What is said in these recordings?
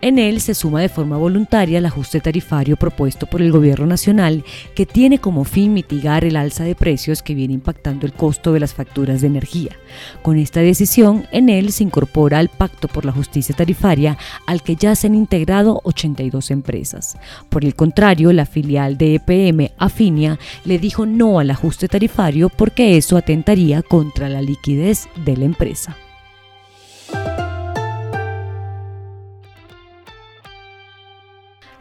En él se suma de forma voluntaria el ajuste tarifario propuesto por el Gobierno Nacional, que tiene como fin mitigar el alza de precios que viene impactando el costo de las facturas de energía. Con esta decisión, en él se incorpora al Pacto por la Justicia Tarifaria, al que ya se han integrado 82 empresas. Por el contrario, la filial de EPM, Afinia, le dijo no al ajuste tarifario porque eso atentaría contra la liquidez de la empresa.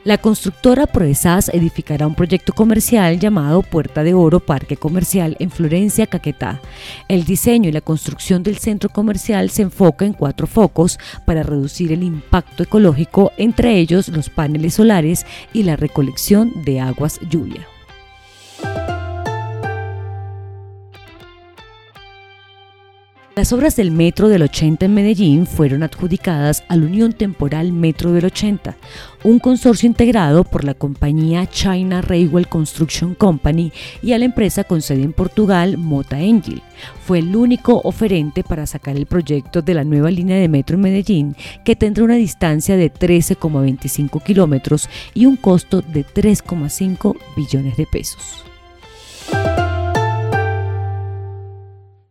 La constructora Proesas edificará un proyecto comercial llamado Puerta de Oro Parque Comercial en Florencia, Caquetá. El diseño y la construcción del centro comercial se enfoca en cuatro focos para reducir el impacto ecológico, entre ellos los paneles solares y la recolección de aguas lluvia. Las obras del Metro del 80 en Medellín fueron adjudicadas a la Unión Temporal Metro del 80, un consorcio integrado por la compañía China Railway Construction Company y a la empresa con sede en Portugal, Mota Engil. Fue el único oferente para sacar el proyecto de la nueva línea de metro en Medellín, que tendrá una distancia de 13,25 kilómetros y un costo de 3,5 billones de pesos.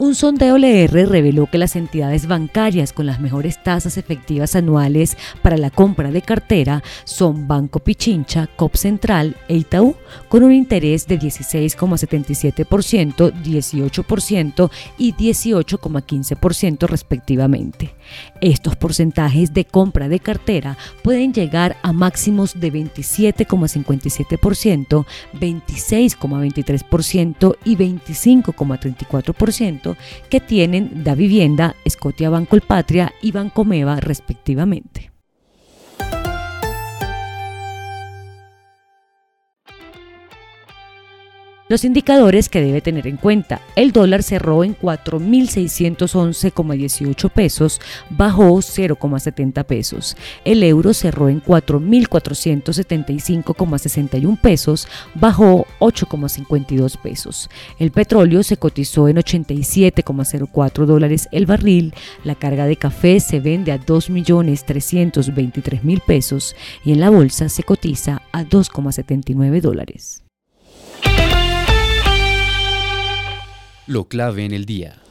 Un sondeo LR reveló que las entidades bancarias con las mejores tasas efectivas anuales para la compra de cartera son Banco Pichincha, COP Central e Itaú, con un interés de 16,77%, 18% y 18,15% respectivamente. Estos porcentajes de compra de cartera pueden llegar a máximos de 27,57%, 26,23% y 25,34% que tienen Da Vivienda, Scotia Banco El Patria y Bancomeva respectivamente. Los indicadores que debe tener en cuenta. El dólar cerró en 4.611,18 pesos, bajó 0,70 pesos. El euro cerró en 4.475,61 pesos, bajó 8,52 pesos. El petróleo se cotizó en 87,04 dólares el barril. La carga de café se vende a 2.323.000 pesos y en la bolsa se cotiza a 2,79 dólares. Lo clave en el día.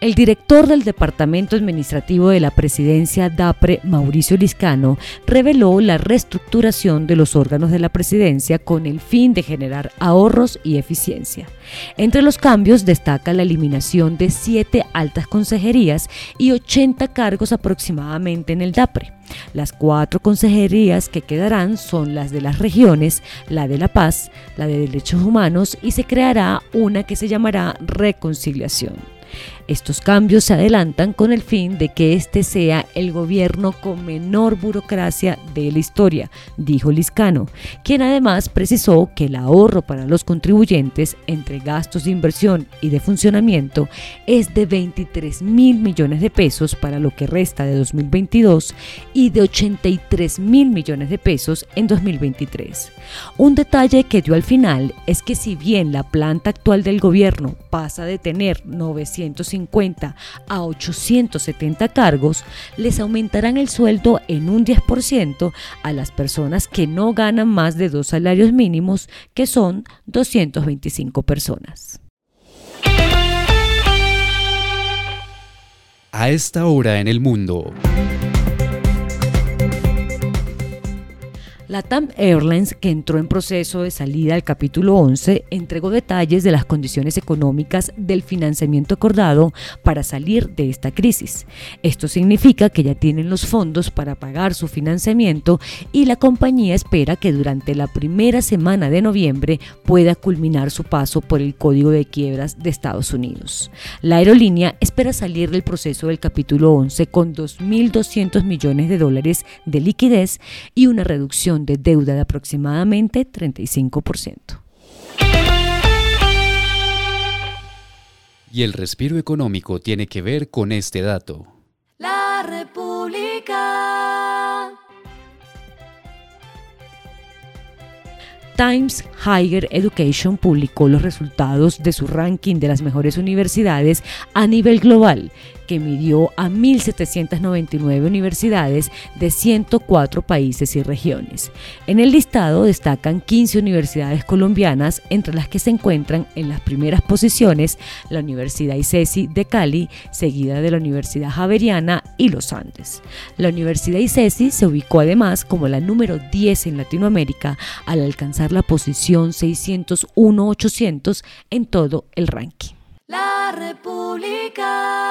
El director del Departamento Administrativo de la Presidencia DAPRE, Mauricio Liscano, reveló la reestructuración de los órganos de la presidencia con el fin de generar ahorros y eficiencia. Entre los cambios destaca la eliminación de siete altas consejerías y 80 cargos aproximadamente en el DAPRE. Las cuatro consejerías que quedarán son las de las regiones, la de la paz, la de derechos humanos y se creará una que se llamará reconciliación. Estos cambios se adelantan con el fin de que este sea el gobierno con menor burocracia de la historia, dijo Liscano, quien además precisó que el ahorro para los contribuyentes entre gastos de inversión y de funcionamiento es de 23 mil millones de pesos para lo que resta de 2022 y de 83 mil millones de pesos en 2023. Un detalle que dio al final es que si bien la planta actual del gobierno pasa de tener 950 a 870 cargos, les aumentarán el sueldo en un 10% a las personas que no ganan más de dos salarios mínimos, que son 225 personas. A esta hora en el mundo. La TAM Airlines, que entró en proceso de salida al capítulo 11, entregó detalles de las condiciones económicas del financiamiento acordado para salir de esta crisis. Esto significa que ya tienen los fondos para pagar su financiamiento y la compañía espera que durante la primera semana de noviembre pueda culminar su paso por el Código de Quiebras de Estados Unidos. La aerolínea espera salir del proceso del capítulo 11 con 2.200 millones de dólares de liquidez y una reducción de deuda de aproximadamente 35%. Y el respiro económico tiene que ver con este dato. Times Higher Education publicó los resultados de su ranking de las mejores universidades a nivel global que midió a 1.799 universidades de 104 países y regiones. En el listado destacan 15 universidades colombianas, entre las que se encuentran en las primeras posiciones la Universidad ICESI de Cali, seguida de la Universidad Javeriana y los Andes. La Universidad ICESI se ubicó además como la número 10 en Latinoamérica al alcanzar la posición 601-800 en todo el ranking. La República.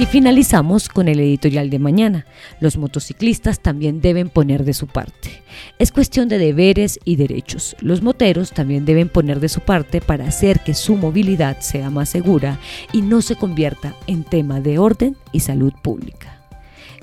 Y finalizamos con el editorial de mañana. Los motociclistas también deben poner de su parte. Es cuestión de deberes y derechos. Los moteros también deben poner de su parte para hacer que su movilidad sea más segura y no se convierta en tema de orden y salud pública.